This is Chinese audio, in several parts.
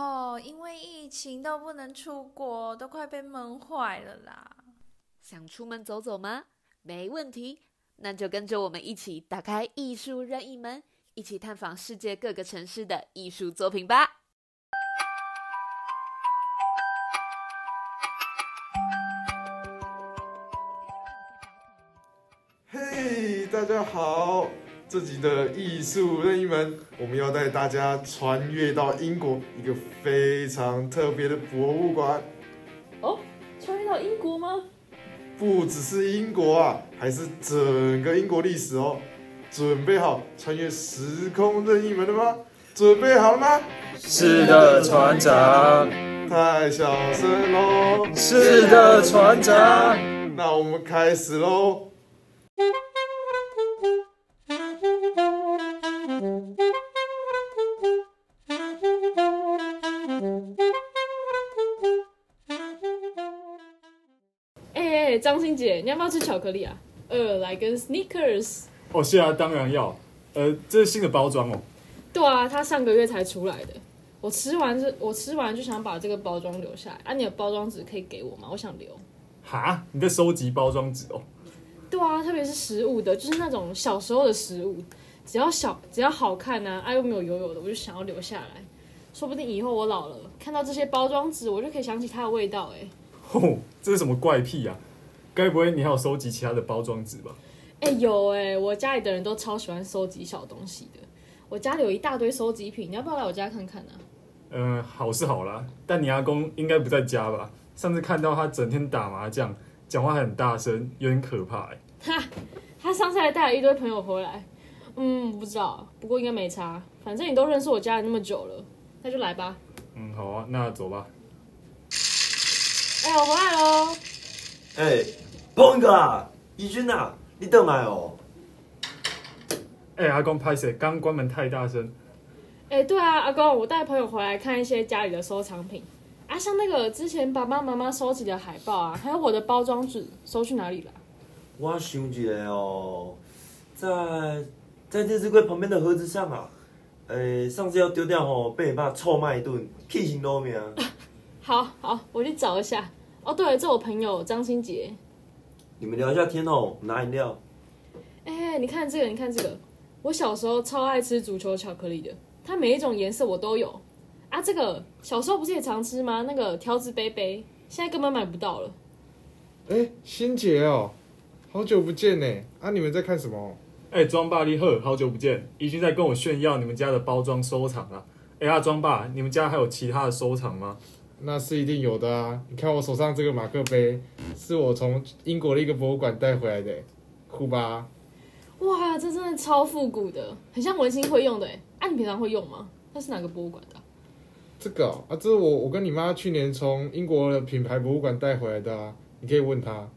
哦，因为疫情都不能出国，都快被闷坏了啦。想出门走走吗？没问题，那就跟着我们一起打开艺术任意门，一起探访世界各个城市的艺术作品吧。嘿，大家好！这集的艺术任意门，我们要带大家穿越到英国一个非常特别的博物馆。哦，穿越到英国吗？不只是英国啊，还是整个英国历史哦。准备好穿越时空任意门了吗？准备好了吗？是的，船长。太小声喽。是的，船长。那我们开始喽。张欣姐，你要不要吃巧克力啊？呃，来根 Snickers。哦，是啊，当然要。呃，这是新的包装哦。对啊，它上个月才出来的。我吃完这，我吃完就想把这个包装留下来。啊，你的包装纸可以给我吗？我想留。哈？你在收集包装纸哦？对啊，特别是食物的，就是那种小时候的食物，只要小，只要好看呢，啊又没有油油的，我就想要留下来。说不定以后我老了，看到这些包装纸，我就可以想起它的味道。哎，吼，这是什么怪癖呀？该不会你还有收集其他的包装纸吧？哎，有哎，我家里的人都超喜欢收集小东西的。我家里有一大堆收集品，你要不要来我家看看呢？嗯，好是好啦，但你阿公应该不在家吧？上次看到他整天打麻将，讲话很大声，有点可怕哎。哈，他上次还带了一堆朋友回来。嗯，不知道，不过应该没差。反正你都认识我家人那么久了，那就来吧。嗯，好啊，那走吧。哎，我回来喽。哎，鹏哥啊，怡君啊，你等来哦。哎，阿公拍谁？刚关门太大声。哎，对啊，阿公，我带朋友回来看一些家里的收藏品啊，像那个之前爸爸妈妈收集的海报啊，还有我的包装纸，收去哪里了？我想一下哦，在在电视柜旁边的盒子上啊。诶，上次要丢掉吼，被你爸臭骂一顿，气死我命。好好，我去找一下。哦，对了，这我朋友张新杰。你们聊一下天哦，拿饮料。哎，你看这个，你看这个，我小时候超爱吃足球巧克力的，它每一种颜色我都有。啊，这个小时候不是也常吃吗？那个条子杯杯，现在根本买不到了。哎，新杰哦，好久不见呢！啊，你们在看什么？哎，庄爸你好，好久不见，已经在跟我炫耀你们家的包装收藏了。哎呀，庄爸，你们家还有其他的收藏吗？那是一定有的啊！你看我手上这个马克杯，是我从英国的一个博物馆带回来的，酷吧？哇，这真的超复古的，很像文心会用的哎。啊，你平常会用吗？那是哪个博物馆的？这个啊，这是我我跟你妈去年从英国的品牌博物馆带回来的啊，你可以问她。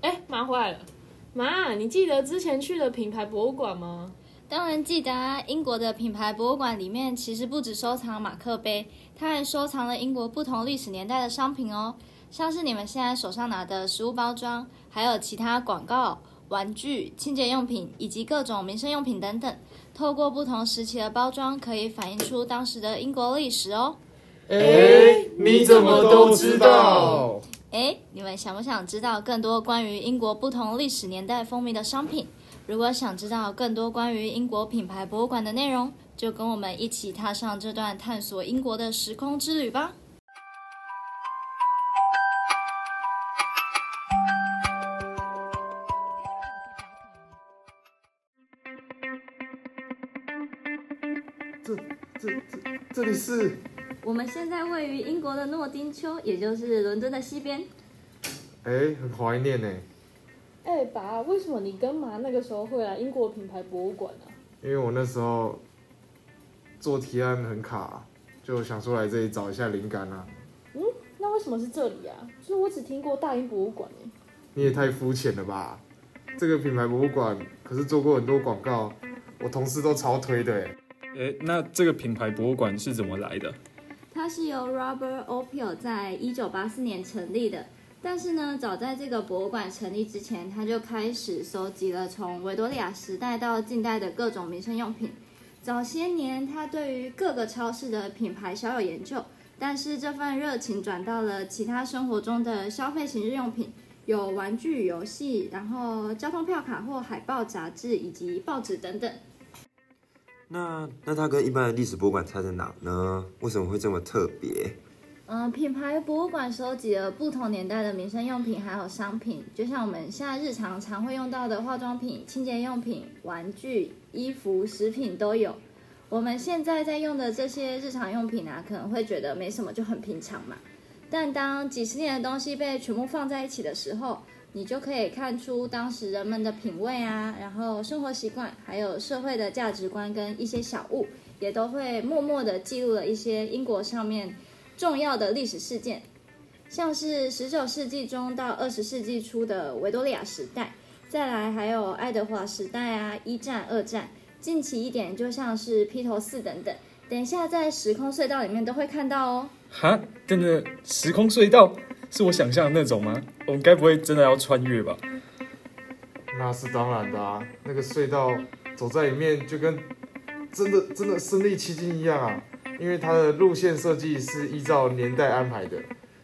哎，妈回来了。妈，你记得之前去的品牌博物馆吗？当然记得啊！英国的品牌博物馆里面其实不止收藏马克杯，它还收藏了英国不同历史年代的商品哦，像是你们现在手上拿的食物包装，还有其他广告、玩具、清洁用品以及各种民生用品等等。透过不同时期的包装，可以反映出当时的英国历史哦。哎，你怎么都知道？哎，你们想不想知道更多关于英国不同历史年代风靡的商品？如果想知道更多关于英国品牌博物馆的内容，就跟我们一起踏上这段探索英国的时空之旅吧。这、这、这，这里是？我们现在位于英国的诺丁丘，也就是伦敦的西边。哎，很怀念呢。哎，爸，为什么你跟妈那个时候会来英国品牌博物馆呢？因为我那时候做提案很卡，就想说来这里找一下灵感啊。嗯，那为什么是这里啊？就是我只听过大英博物馆哎。你也太肤浅了吧！这个品牌博物馆可是做过很多广告，我同事都超推的哎。哎，那这个品牌博物馆是怎么来的？它是由 Robert Opio 在一九八四年成立的，但是呢，早在这个博物馆成立之前，他就开始收集了从维多利亚时代到近代的各种民生用品。早些年，他对于各个超市的品牌小有研究，但是这份热情转到了其他生活中的消费型日用品，有玩具、游戏，然后交通票卡或海报、杂志以及报纸等等。那那它跟一般的历史博物馆差在哪呢？为什么会这么特别？嗯、品牌博物馆收集了不同年代的民生用品还有商品，就像我们现在日常常会用到的化妆品、清洁用品、玩具、衣服、食品都有。我们现在在用的这些日常用品啊，可能会觉得没什么，就很平常嘛。但当几十年的东西被全部放在一起的时候，你就可以看出当时人们的品味啊，然后生活习惯，还有社会的价值观跟一些小物，也都会默默的记录了一些英国上面重要的历史事件，像是十九世纪中到二十世纪初的维多利亚时代，再来还有爱德华时代啊，一战、二战，近期一点就像是披头四等等。等一下在时空隧道里面都会看到哦。哈，真的时空隧道是我想象的那种吗？我们该不会真的要穿越吧？那是当然的啊，那个隧道走在里面就跟真的真的身临其境一样啊，因为它的路线设计是依照年代安排的，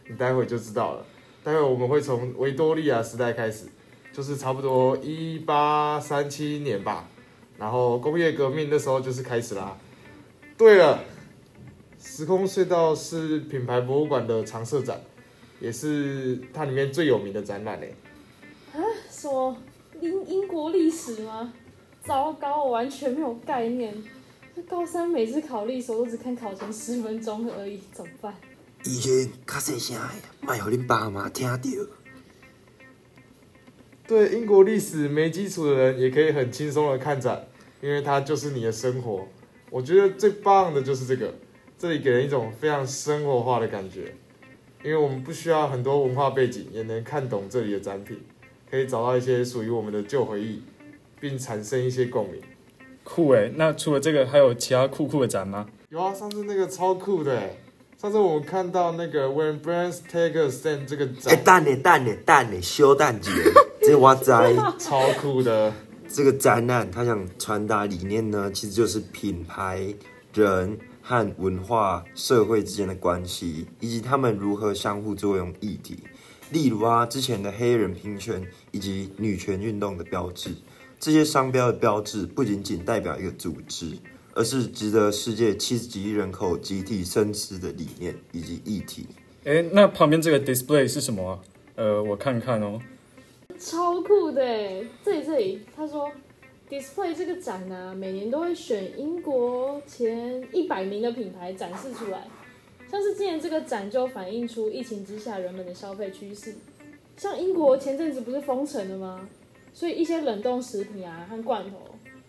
你待会就知道了。待会我们会从维多利亚时代开始，就是差不多一八三七年吧，然后工业革命那时候就是开始啦。对了，时空隧道是品牌博物馆的常设展，也是它里面最有名的展览嘞。什么英英国历史吗？糟糕，我完全没有概念。那高三每次考历史，我都只看考前十分钟而已，怎么办？以前较细声的，莫互恁爸妈听到。对英国历史没基础的人也可以很轻松的看展，因为它就是你的生活。我觉得最棒的就是这个，这里给人一种非常生活化的感觉，因为我们不需要很多文化背景，也能看懂这里的展品，可以找到一些属于我们的旧回忆，并产生一些共鸣。酷诶，那除了这个，还有其他酷酷的展吗？有啊，上次那个超酷的欸，上次我们看到那个 When Brands Take a Stand 这个哎、展，等呢，蛋呢，蛋呢，小等一下，这哇塞。超酷的。这个展览，它想传达理念呢，其实就是品牌、人和文化、社会之间的关系，以及他们如何相互作用议题。例如啊，之前的黑人平权以及女权运动的标志，这些商标的标志不仅仅代表一个组织，而是值得世界七十几亿人口集体深思的理念以及议题。诶，那旁边这个 display 是什么啊？呃，我看看哦。超酷的哎！这里这里，他说，Display 这个展呢、每年都会选英国前一百名的品牌展示出来。像是今年这个展就反映出疫情之下人们的消费趋势。像英国前阵子不是封城了吗？所以一些冷冻食品啊和罐头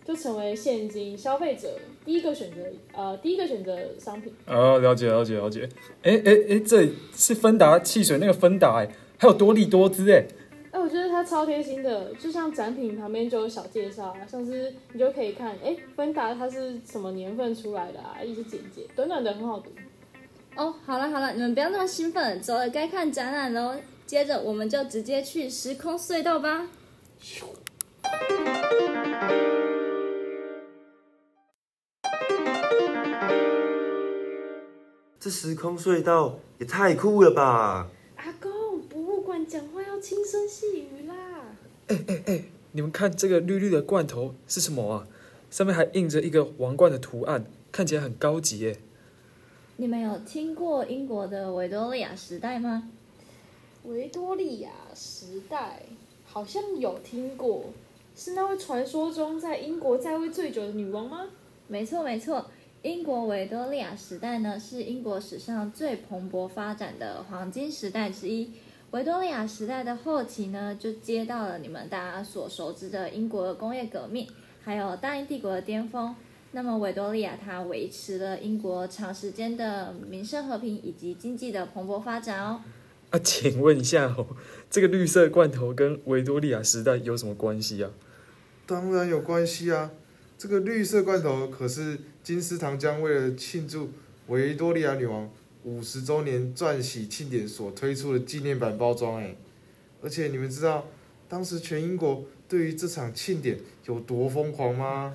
就成为现今消费者第一个选择，呃，第一个选择商品。哦，了解了解了解。诶诶诶，这里是芬达汽水那个芬达诶，还有多利多姿诶。哎，我觉得它超贴心的，就像展品旁边就有小介绍啊，像是你就可以看，哎，芬达它是什么年份出来的啊，一些简介，短短的很好读。哦，好了好了，你们不要那么兴奋，走了，该看展览喽。接着我们就直接去时空隧道吧。这时空隧道也太酷了吧！阿公，博物馆讲话要轻声细语啦。你们看这个绿绿的罐头是什么啊？上面还印着一个王冠的图案，看起来很高级耶。你们有听过英国的维多利亚时代吗？维多利亚时代好像有听过，是那位传说中在英国在位最久的女王吗？没错没错，英国维多利亚时代呢是英国史上最蓬勃发展的黄金时代之一。维多利亚时代的后期呢，就接到了你们大家所熟知的英国的工业革命，还有大英帝国的巅峰。那么维多利亚它维持了英国长时间的民生和平以及经济的蓬勃发展哦。啊，请问一下哦，这个绿色罐头跟维多利亚时代有什么关系啊？当然有关系啊！这个绿色罐头可是金丝糖浆为了庆祝维多利亚女王五十周年钻禧庆典所推出的纪念版包装哎。而且你们知道当时全英国对于这场庆典有多疯狂吗？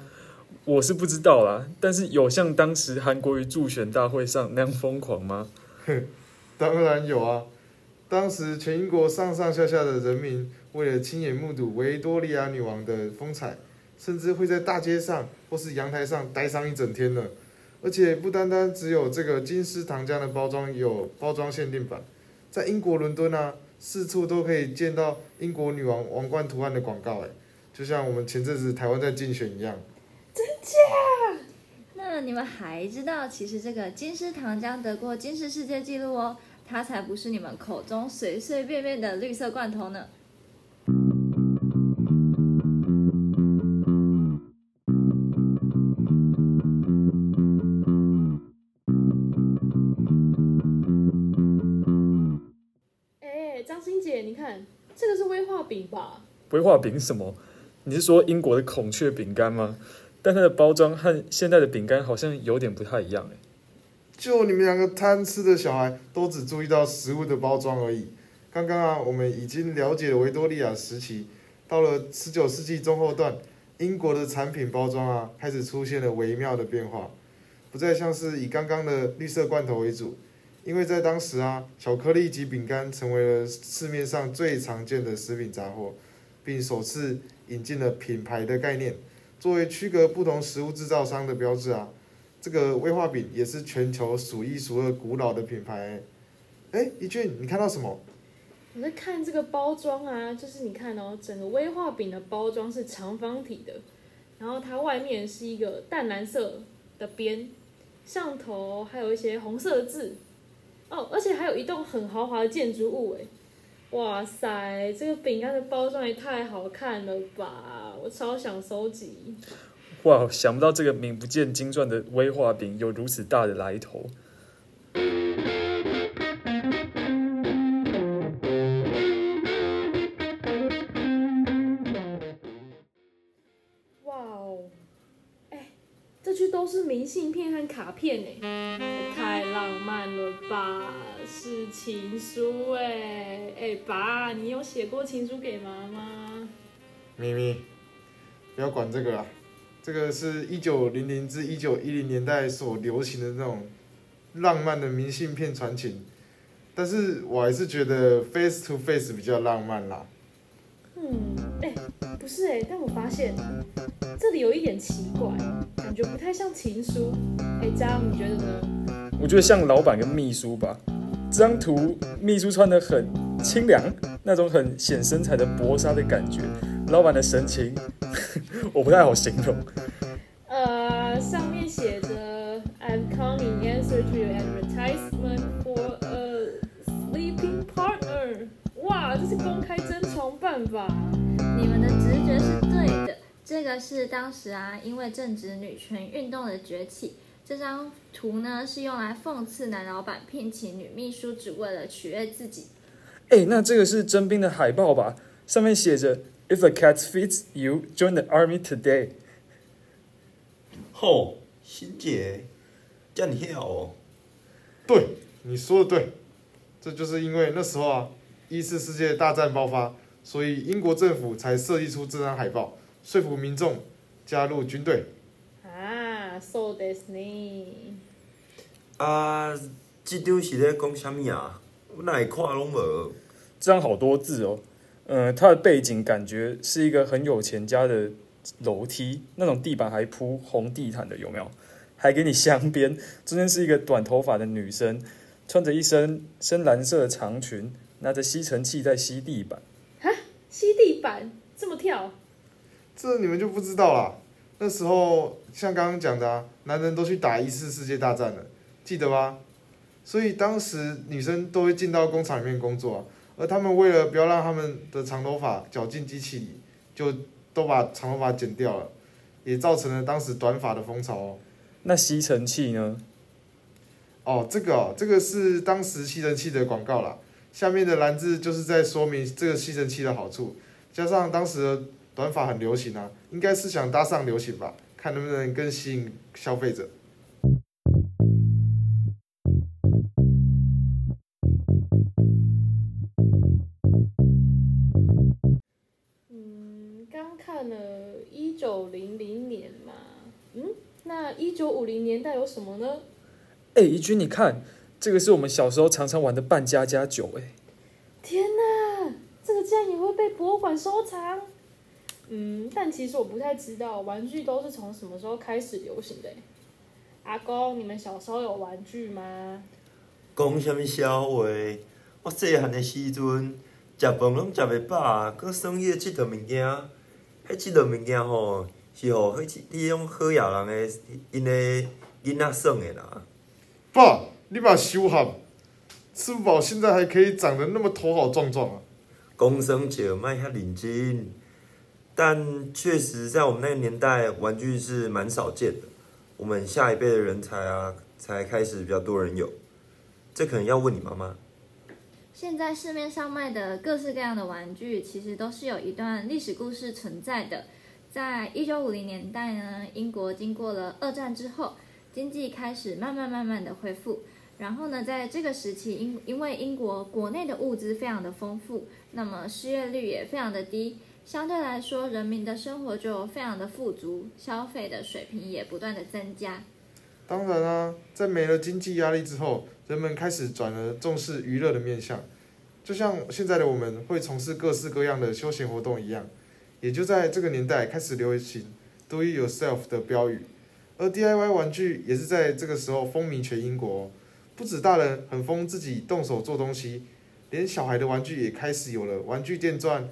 我是不知道啦，但是有像当时韩国瑜助选大会上那样疯狂吗？当然有啊！当时全英国上上下下的人民为了亲眼目睹维多利亚女王的风采，甚至会在大街上或是阳台上待上一整天呢。而且不单单只有这个金丝糖浆的包装有包装限定版，在英国伦敦啊，四处都可以见到英国女王王冠图案的广告，哎，就像我们前阵子台湾在竞选一样。真假那你们还知道，其实这个金丝糖浆得过金丝世界纪录哦，它才不是你们口中随随便便的绿色罐头呢。哎，张欣姐，你看这个是威化饼吧？威化饼是什么？你是说英国的孔雀饼干吗？但它的包装和现在的饼干好像有点不太一样哎。就你们两个贪吃的小孩，都只注意到食物的包装而已。刚刚啊，我们已经了解了维多利亚时期，到了十九世纪中后段，英国的产品包装啊，开始出现了微妙的变化，不再像是以刚刚的绿色罐头为主，因为在当时啊，巧克力及饼干成为了市面上最常见的食品杂货，并首次引进了品牌的概念，作为区隔不同食物制造商的标志啊。这个威化饼也是全球数一数二古老的品牌。哎，一俊，你看到什么？我在看这个包装啊，就是你看哦，整个威化饼的包装是长方体的，然后它外面是一个淡蓝色的边，上头还有一些红色的字，哦，而且还有一栋很豪华的建筑物，哎，哇塞，这个饼干的包装也太好看了吧，我超想收集。哇，想不到这个名不见经传的威化饼有如此大的来头。哇哦，哎，这区都是明信片和卡片哎，也太浪漫了吧！是情书哎，哎爸，你有写过情书给妈妈？咪咪，不要管这个啦。这个是一九零零至一九一零年代所流行的那种浪漫的明信片传情，但是我还是觉得 face to face 比较浪漫啦。嗯，哎、不是哎、但我发现这里有一点奇怪，感觉不太像情书。哎、佳你觉得呢？我觉得像老板跟秘书吧。这张图，秘书穿的很清凉，那种很显身材的薄纱的感觉。老板的神情，我不太好形容。呃，上面写着 "I'm coming answer to your advertisement for a sleeping partner"。哇，这是公开征床办法？你们的直觉是对的，这个是当时啊，因为正值女权运动的崛起，这张图呢是用来讽刺男老板聘请女秘书只为了取悦自己。哎，那这个是征兵的海报吧？上面写着 "If a cat fits you, join the army today"。吼，欣姐，叫你跳哦。对，你说的对，这就是因为那时候啊，一次世界大战爆发，所以英国政府才设计出这张海报，说服民众加入军队。啊，so this 呢？啊，这张是咧讲啥物啊？我哪会看拢无？这张好多字哦。嗯、它的背景感觉是一个很有钱家的楼梯，那种地板还铺红地毯的，有没有？还给你镶边，中间是一个短头发的女生，穿着一身深蓝色的长裙，拿着吸尘器在吸地板。吸地板这么跳？这你们就不知道啦。那时候像刚刚讲的啊，男人都去打一次世界大战了，记得吗？所以当时女生都会进到工厂里面工作啊，而他们为了不要让他们的长头发绞进机器里，就都把长头发剪掉了，也造成了当时短发的风潮哦。那吸尘器呢？哦，这个哦，这个是当时吸尘器的广告啦。下面的蓝字就是在说明这个吸尘器的好处，加上当时的短发很流行啊，应该是想搭上流行吧，看能不能更吸引消费者。一九五零年代有什么呢？哎，怡君，你看这个是我们小时候常常玩的扮家家酒，哎，天哪，这个竟然也会被博物馆收藏？嗯，但其实我不太知道玩具都是从什么时候开始流行的欸。阿公，你们小时候有玩具吗？讲什么笑话？我细汉的时阵，食饭拢食袂饱，搁算迄个佚佗物件。迄佚佗物件吼，是互迄迄种好野人诶因诶囡仔耍的啦。爸，你把修好，吃不饱现在还可以长得那么头好壮壮啊！讲生笑，莫遐领巾。但确实，在我们那个年代，玩具是蛮少见的。我们下一辈的人才啊，才开始比较多人有。这可能要问你妈妈。现在市面上卖的各式各样的玩具，其实都是有一段历史故事存在的。在一九五零年代呢，英国经过了二战之后，经济开始慢慢慢慢的恢复。然后呢，在这个时期，因因为英国国内的物资非常的丰富，那么失业率也非常的低，相对来说，人民的生活就非常的富足，消费的水平也不断的增加。当然啊，在没了经济压力之后，人们开始转而重视娱乐的面向，就像现在的我们会从事各式各样的休闲活动一样，也就在这个年代开始流行 “Do it yourself” 的标语，而 DIY 玩具也是在这个时候风靡全英国。不止大人很疯自己动手做东西，连小孩的玩具也开始有了玩具电钻、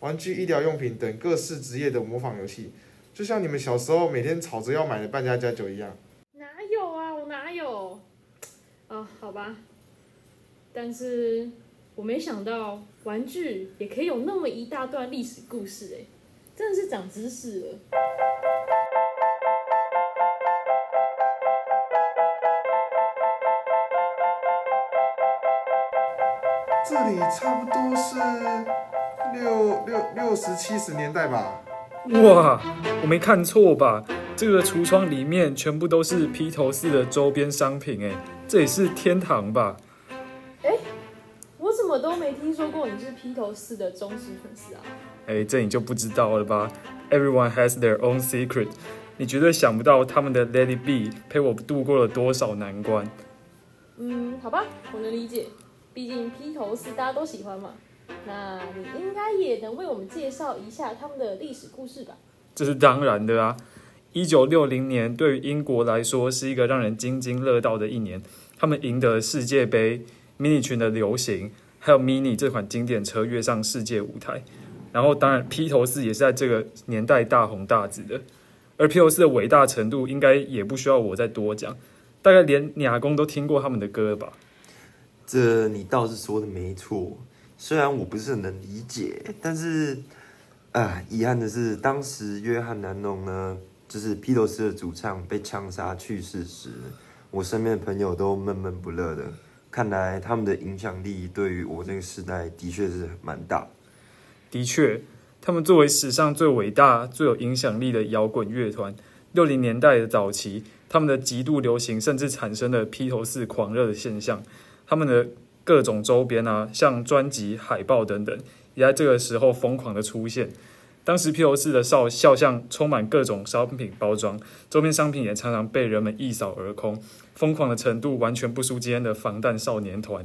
玩具医疗用品等各式职业的模仿游戏，就像你们小时候每天吵着要买的扮家家酒一样。哪有啊，我哪有？啊，好吧。但是我没想到玩具也可以有那么一大段历史故事，哎，真的是长知识了。这里差不多是六六六十七十年代吧。哇，我没看错吧？这个橱窗里面全部都是披头士的周边商品，哎，这也是天堂吧？我怎么都没听说过你是披头士的忠实粉丝啊？哎，这你就不知道了吧？Everyone has their own secret，你绝对想不到他们的 Let It Be 陪我度过了多少难关。嗯，好吧，我能理解，毕竟披头士大家都喜欢嘛。那你应该也能为我们介绍一下他们的历史故事吧？这是当然的啊！一九六零年对于英国来说是一个让人津津乐道的一年，他们赢得世界杯，mini 群的流行，还有 mini 这款经典车跃上世界舞台。然后，当然披头士也是在这个年代大红大紫的。而披头士的伟大程度，应该也不需要我再多讲，大概连亚公都听过他们的歌吧。这你倒是说的没错，虽然我不是很能理解，但是啊，遗憾的是，当时约翰南农呢，就是披头士的主唱被枪杀去世时，我身边的朋友都闷闷不乐的。看来他们的影响力对于我这个时代的确是蛮大。的确，他们作为史上最伟大、最有影响力的摇滚乐团，六零年代的早期，他们的极度流行，甚至产生了披头士狂热的现象。他们的各种周边啊，像专辑、海报等等，也在这个时候疯狂的出现。当时披头士的肖肖像充满各种商品包装，周边商品也常常被人们一扫而空，疯狂的程度完全不输今天的防弹少年团。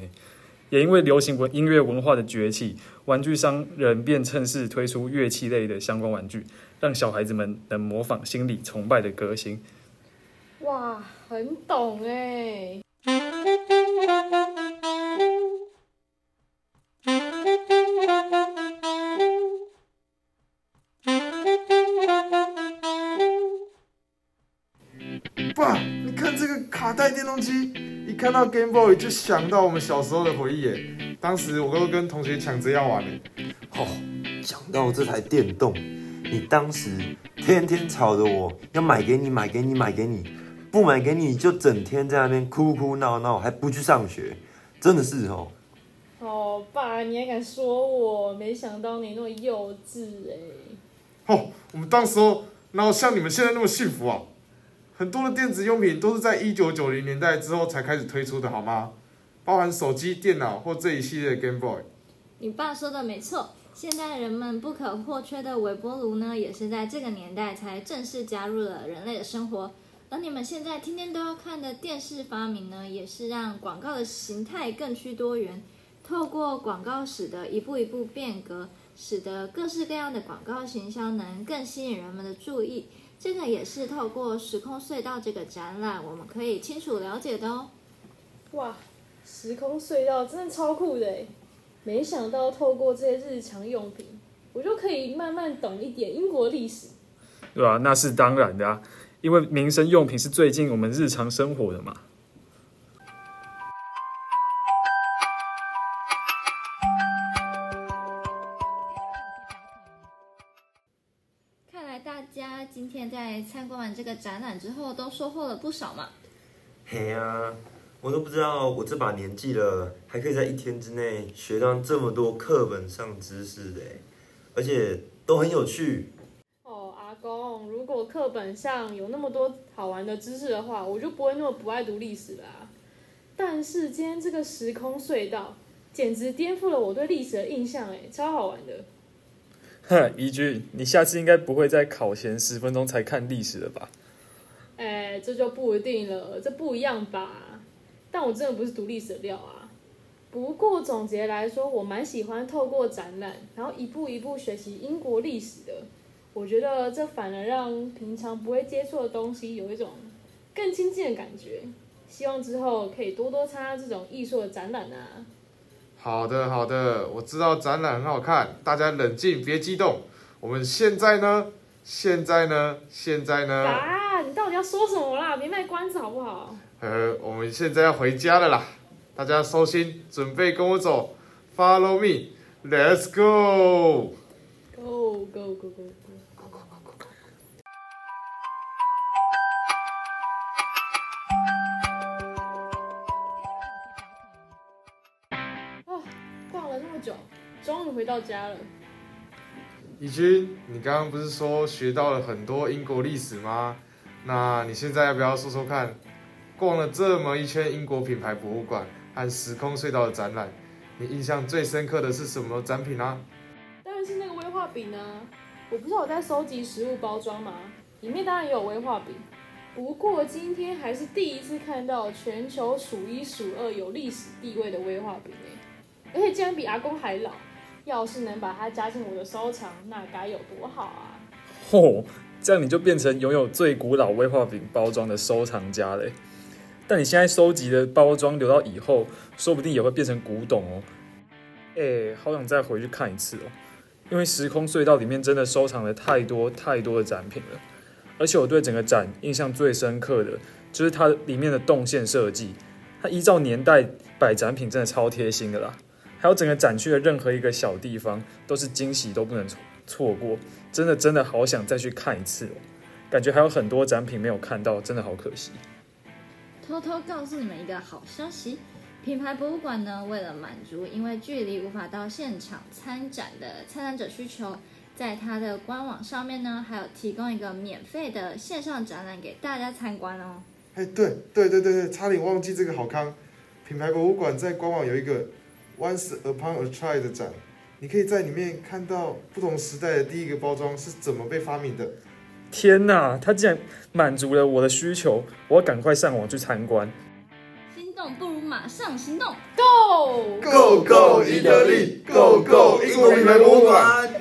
也因为流行文音乐文化的崛起，玩具商人便趁势推出乐器类的相关玩具，让小孩子们能模仿心里崇拜的歌星。哇，很懂哎。爸，你看这个卡带电动机，一看到 Game Boy 就想到我们小时候的回忆耶。当时我都跟同学抢着要玩呢。哦，讲到这台电动，你当时天天吵着我要买给你，买给你，买给你，不买给你就整天在那边哭哭闹闹，还不去上学，真的是哦。哦，爸，你还敢说我？没想到你那么幼稚哎。哦，我们当时候哪有像你们现在那么幸福啊？很多的电子用品都是在一九九零年代之后才开始推出的，好吗？包含手机、电脑或这一系列的 Game Boy。你爸说的没错，现在人们不可或缺的微波炉呢，也是在这个年代才正式加入了人类的生活。而你们现在天天都要看的电视发明呢，也是让广告的形态更趋多元，透过广告史的一步一步变革，使得各式各样的广告行销能更吸引人们的注意。这个也是透过时空隧道这个展览，我们可以清楚了解的哦。哇，时空隧道真的超酷的诶！没想到透过这些日常用品，我就可以慢慢懂一点英国历史。对啊、那是当然的啊，因为民生用品是最近我们日常生活的嘛。今天在参观完这个展览之后，都收获了不少嘛。嘿呀、我都不知道我这把年纪了，还可以在一天之内学到这么多课本上知识的欸，而且都很有趣。哦，阿公，如果课本上有那么多好玩的知识的话，我就不会那么不爱读历史了啊。但是今天这个时空隧道，简直颠覆了我对历史的印象，哎，超好玩的。哼，宜君，你下次应该不会在考前十分钟才看历史了吧？哎，这就不一定了，这不一样吧？但我真的不是读历史的料啊。不过总结来说，我蛮喜欢透过展览，然后一步一步学习英国历史的。我觉得这反而让平常不会接触的东西有一种更亲近的感觉。希望之后可以多多参加这种艺术的展览啊。好的，好的，我知道展览很好看，大家冷静，别激动。我们现在呢？现在呢？现在呢？啊，你到底要说什么啦？别卖关子好不好？呃，我们现在要回家了啦，大家收心，准备跟我走，Follow me，Let's go。Go go go go go！逛了那么久，终于回到家了。怡君，你刚刚不是说学到了很多英国历史吗？那你现在要不要说说看？逛了这么一圈英国品牌博物馆和时空隧道的展览，你印象最深刻的是什么展品啊？当然是那个威化饼啊！我不是有在收集食物包装吗？里面当然也有威化饼。不过今天还是第一次看到全球数一数二有历史地位的威化饼哎，而且竟然比阿公还老。要是能把它加进我的收藏，那该有多好啊！嚯、这样你就变成拥有最古老威化饼包装的收藏家嘞。但你现在收集的包装留到以后，说不定也会变成古董哦。哎、好想再回去看一次哦，因为时空隧道里面真的收藏了太多太多的展品了。而且我对整个展印象最深刻的就是它里面的动线设计，它依照年代摆展品真的超贴心的啦。还有整个展区的任何一个小地方都是惊喜，都不能错错过。真的真的好想再去看一次哦，感觉还有很多展品没有看到，真的好可惜。偷偷告诉你们一个好消息，品牌博物馆呢，为了满足因为距离无法到现场参展的参展者需求，在它的官网上面呢，还有提供一个免费的线上展览给大家参观哦。哎，对对对对对，差点忘记这个好康。品牌博物馆在官网有一个 Once Upon a Try 的展，你可以在里面看到不同时代的第一个包装是怎么被发明的。天哪，它竟然满足了我的需求，我要赶快上网去参观。心动不如马上行动！Go Go Go 意大利，Go Go 英国品牌博物馆。